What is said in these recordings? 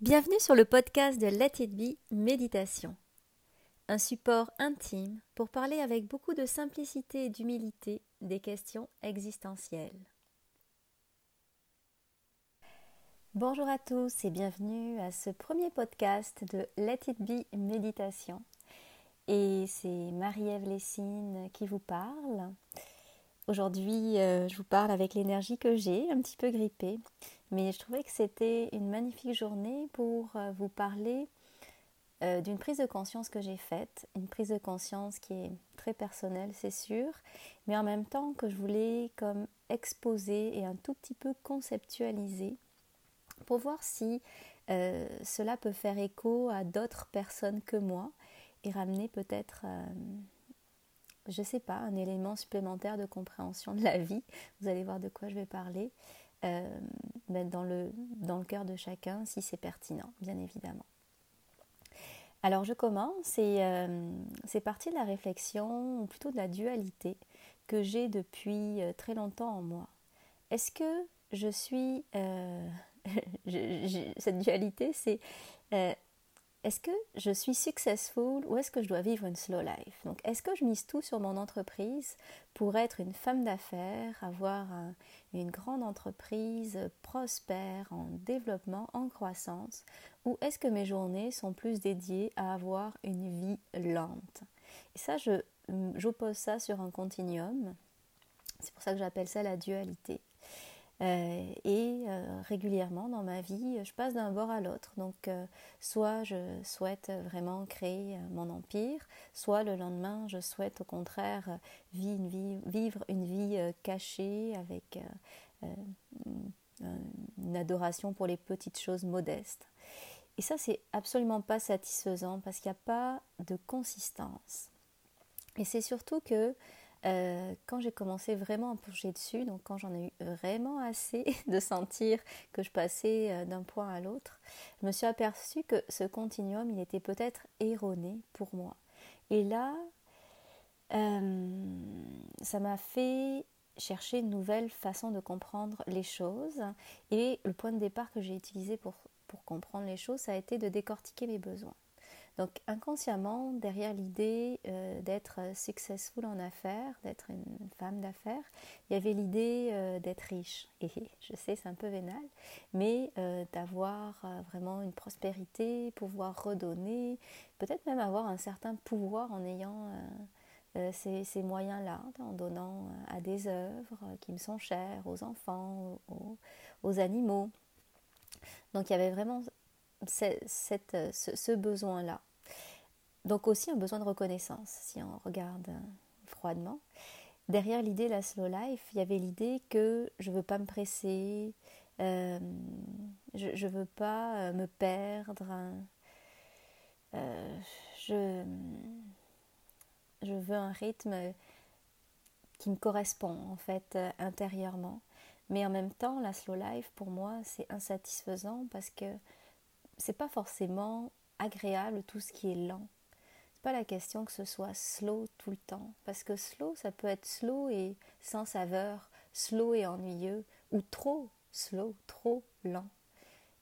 Bienvenue sur le podcast de Let It Be Méditation, un support intime pour parler avec beaucoup de simplicité et d'humilité des questions existentielles. Bonjour à tous et bienvenue à ce premier podcast de Let It Be Méditation. Et c'est Marie-Ève Lessine qui vous parle. Aujourd'hui, euh, je vous parle avec l'énergie que j'ai, un petit peu grippée, mais je trouvais que c'était une magnifique journée pour euh, vous parler euh, d'une prise de conscience que j'ai faite, une prise de conscience qui est très personnelle, c'est sûr, mais en même temps que je voulais comme exposer et un tout petit peu conceptualiser pour voir si cela peut faire écho à d'autres personnes que moi et ramener peut-être je sais pas, un élément supplémentaire de compréhension de la vie. Vous allez voir de quoi je vais parler. Euh, dans, le, dans le cœur de chacun, si c'est pertinent, bien évidemment. Alors je commence et euh, c'est parti de la réflexion, ou plutôt de la dualité que j'ai depuis euh, très longtemps en moi. Est-ce que je suis... cette dualité, c'est est-ce que je suis successful ou est-ce que je dois vivre une slow life? Donc, est-ce que je mise tout sur mon entreprise pour être une femme d'affaires, avoir une grande entreprise prospère, en développement, en croissance Ou est-ce que mes journées sont plus dédiées à avoir une vie lente? Et ça, j'oppose ça sur un continuum. C'est pour ça que j'appelle ça la dualité. Euh, et euh, régulièrement dans ma vie, je passe d'un bord à l'autre. Donc, euh, soit je souhaite vraiment créer mon empire, soit le lendemain, je souhaite au contraire vivre une vie cachée avec une adoration pour les petites choses modestes. Et ça, c'est absolument pas satisfaisant parce qu'il n'y a pas de consistance. Et c'est surtout que euh, quand j'ai commencé vraiment à plonger dessus, donc quand j'en ai eu vraiment assez de sentir que je passais euh, d'un point à l'autre, je me suis aperçue que ce continuum, il était peut-être erroné pour moi. Et là, euh, ça m'a fait chercher une nouvelle façon de comprendre les choses. Et le point de départ que j'ai utilisé pour, pour comprendre les choses, ça a été de décortiquer mes besoins. Donc inconsciemment, derrière l'idée euh, d'être successful en affaires, d'être une femme d'affaires, il y avait l'idée euh, d'être riche. Et je sais, c'est un peu vénal, mais euh, d'avoir vraiment une prospérité, pouvoir redonner, peut-être même avoir un certain pouvoir en ayant ces, moyens-là, en donnant à des œuvres qui me sont chères, aux enfants, aux animaux. Donc il y avait vraiment ce, besoin-là. Donc aussi un besoin de reconnaissance, si on regarde euh, froidement. Derrière l'idée de la slow life, il y avait l'idée que je veux pas me presser, euh, je ne veux pas euh, me perdre, je, je veux un rythme qui me correspond en fait intérieurement. Mais en même temps, la slow life, pour moi, c'est insatisfaisant parce que c'est pas forcément agréable tout ce qui est lent. Pas la question que ce soit slow tout le temps, parce que slow, ça peut être slow et sans saveur, slow et ennuyeux, ou trop slow, trop lent.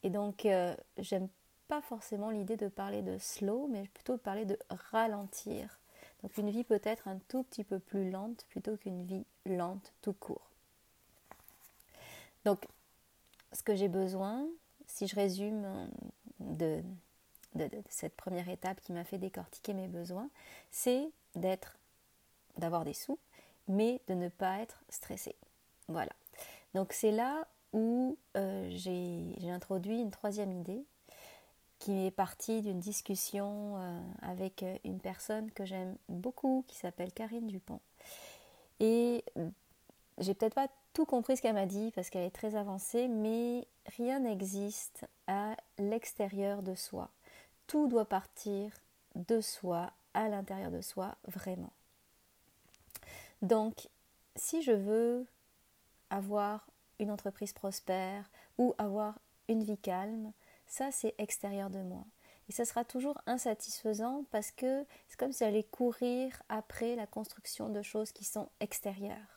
Et donc, euh, j'aime pas forcément l'idée de parler de slow, mais plutôt de parler de ralentir. Donc, une vie peut être un tout petit peu plus lente plutôt qu'une vie lente tout court. Donc, ce que j'ai besoin, si je résume de, cette première étape qui m'a fait décortiquer mes besoins, c'est d'être, d'avoir des sous, mais de ne pas être stressé. Voilà. Donc c'est là où euh, j'ai introduit une troisième idée qui est partie d'une discussion euh, avec une personne que j'aime beaucoup qui s'appelle Karine Dupont. Et j'ai peut-être pas tout compris ce qu'elle m'a dit parce qu'elle est très avancée, mais rien n'existe à l'extérieur de soi. Tout doit partir de soi, à l'intérieur de soi, vraiment. Donc, si je veux avoir une entreprise prospère ou avoir une vie calme, ça c'est extérieur de moi. Et ça sera toujours insatisfaisant parce que c'est comme si j'allais courir après la construction de choses qui sont extérieures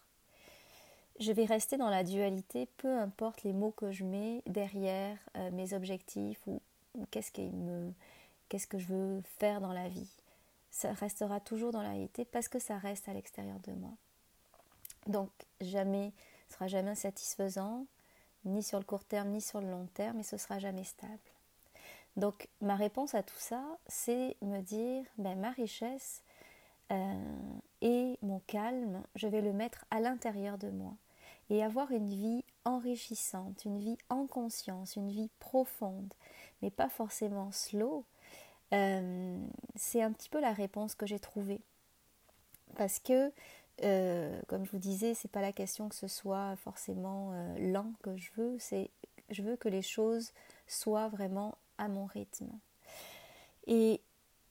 je vais rester dans la dualité, peu importe les mots que je mets derrière euh, mes objectifs ou qu'est-ce qui me, qu'est-ce que je veux faire dans la vie. Ça restera toujours dans la réalité parce que ça reste à l'extérieur de moi. Donc jamais, ce sera jamais satisfaisant, ni sur le court terme, ni sur le long terme, et ce sera jamais stable. Donc ma réponse à tout ça, c'est me dire, ben, ma richesse euh, et mon calme, je vais le mettre à l'intérieur de moi et avoir une vie enrichissante, une vie en conscience, une vie profonde, mais pas forcément slow, euh, c'est un petit peu la réponse que j'ai trouvée. Parce que, euh, comme je vous disais, c'est pas la question que ce soit forcément euh, lent que je veux, c'est je veux que les choses soient vraiment à mon rythme.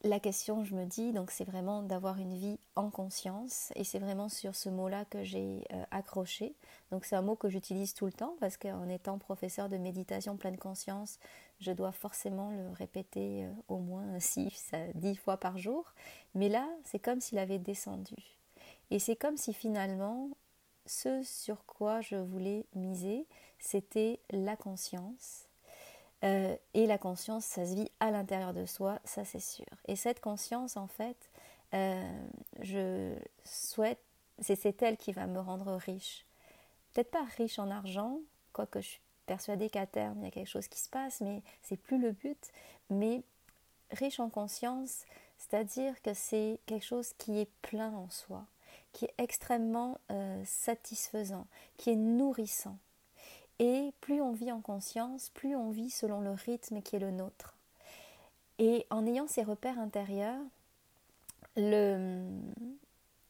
La question, je me dis, donc c'est vraiment d'avoir une vie en conscience, et c'est vraiment sur ce mot-là que j'ai euh, accroché. Donc c'est un mot que j'utilise tout le temps parce qu'en étant professeur de méditation pleine conscience, je dois forcément le répéter euh, au moins 6 10 fois par jour. Mais là, c'est comme s'il avait descendu. Et c'est comme si finalement, ce sur quoi je voulais miser, c'était la conscience euh, et la conscience, ça se vit à l'intérieur de soi, ça c'est sûr. Et cette conscience, en fait, euh, je souhaite, c'est elle qui va me rendre riche. Peut-être pas riche en argent, quoique je suis persuadée qu'à terme il y a quelque chose qui se passe, mais c'est plus le but. Mais riche en conscience, c'est-à-dire que c'est quelque chose qui est plein en soi, qui est extrêmement euh, satisfaisant, qui est nourrissant. Et plus on vit en conscience, plus on vit selon le rythme qui est le nôtre. Et en ayant ces repères intérieurs, le,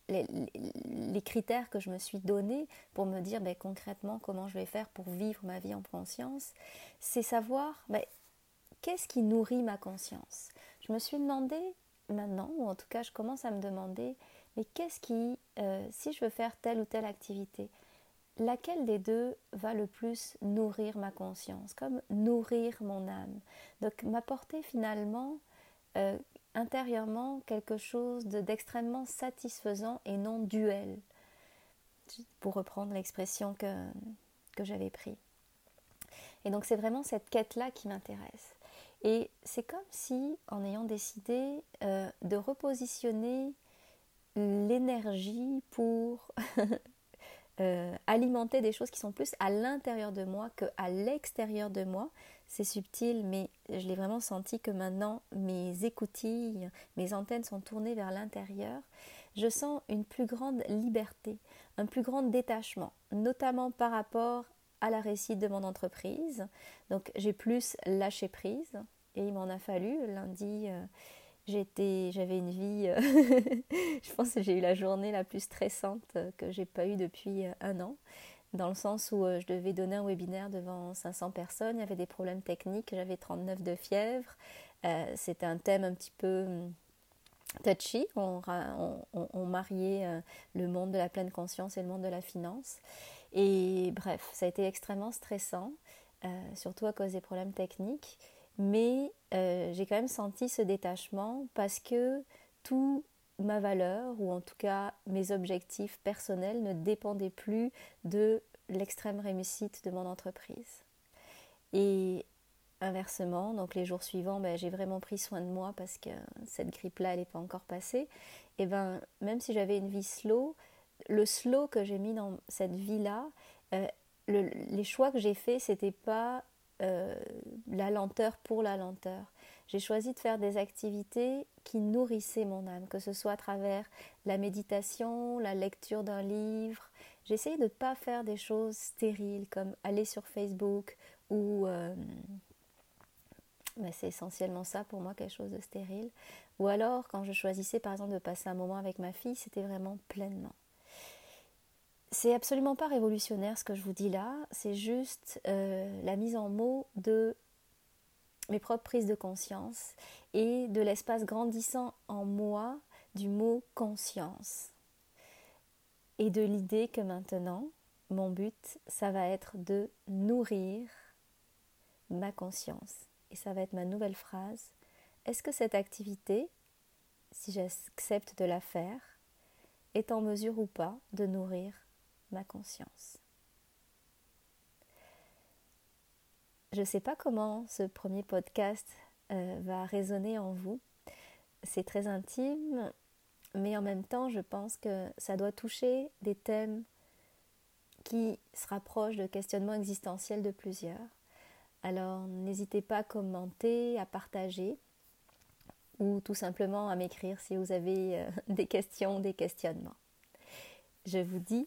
les, critères que je me suis donnés pour me dire ben, concrètement comment je vais faire pour vivre ma vie en conscience, c'est savoir ben, qu'est-ce qui nourrit ma conscience? Je me suis demandé maintenant, ou en tout cas je commence à me demander, mais qu'est-ce qui, euh, si je veux faire telle ou telle activité, laquelle des deux va le plus nourrir ma conscience, comme nourrir mon âme? Donc m'apporter finalement euh, intérieurement quelque chose d'extrêmement satisfaisant et non duel, pour reprendre l'expression que, j'avais prise. Et donc c'est vraiment cette quête-là qui m'intéresse. Et c'est comme si, en ayant décidé euh, de repositionner l'énergie pour Euh, alimenter des choses qui sont plus à l'intérieur de moi qu'à l'extérieur de moi. C'est subtil, mais je l'ai vraiment senti que maintenant mes écoutilles, mes antennes sont tournées vers l'intérieur. Je sens une plus grande liberté, un plus grand détachement, notamment par rapport à la réussite de mon entreprise. Donc j'ai plus lâché prise et il m'en a fallu. Lundi, euh, j'avais une vie, euh, je pense que j'ai eu la journée la plus stressante que j'ai pas eue depuis euh, un an, dans le sens où euh, je devais donner un webinaire devant 500 personnes, il y avait des problèmes techniques, j'avais 39 de fièvre, c'était un thème un petit peu hum, touchy, on, on, mariait le monde de la pleine conscience et le monde de la finance. Et bref, ça a été extrêmement stressant, surtout à cause des problèmes techniques. Mais euh, j'ai quand même senti ce détachement parce que tout ma valeur, ou en tout cas mes objectifs personnels, ne dépendaient plus de l'extrême réussite de mon entreprise. Et inversement, donc les jours suivants, ben, j'ai vraiment pris soin de moi parce que cette grippe-là, elle n'est pas encore passée. Et ben, même si j'avais une vie slow, le slow que j'ai mis dans cette vie-là, euh, les choix que j'ai faits, c'était pas euh, la lenteur pour la lenteur. J'ai choisi de faire des activités qui nourrissaient mon âme, que ce soit à travers la méditation, la lecture d'un livre. Essayé de ne pas faire des choses stériles comme aller sur Facebook ou... Euh, c'est essentiellement ça pour moi, quelque chose de stérile. Ou alors, quand je choisissais par exemple de passer un moment avec ma fille, c'était vraiment pleinement. C'est absolument pas révolutionnaire ce que je vous dis là, c'est juste euh, la mise en mots de mes propres prises de conscience et de l'espace grandissant en moi du mot conscience. Et de l'idée que maintenant, mon but, ça va être de nourrir ma conscience. Et ça va être ma nouvelle phrase. Est-ce que cette activité, si j'accepte de la faire, est en mesure ou pas de nourrir ma conscience. Je ne sais pas comment ce premier podcast euh, va résonner en vous. C'est très intime, mais en même temps, je pense que ça doit toucher des thèmes qui se rapprochent de questionnements existentiels de plusieurs. Alors n'hésitez pas à commenter, à partager ou tout simplement à m'écrire si vous avez euh, des questions, des questionnements. Je vous dis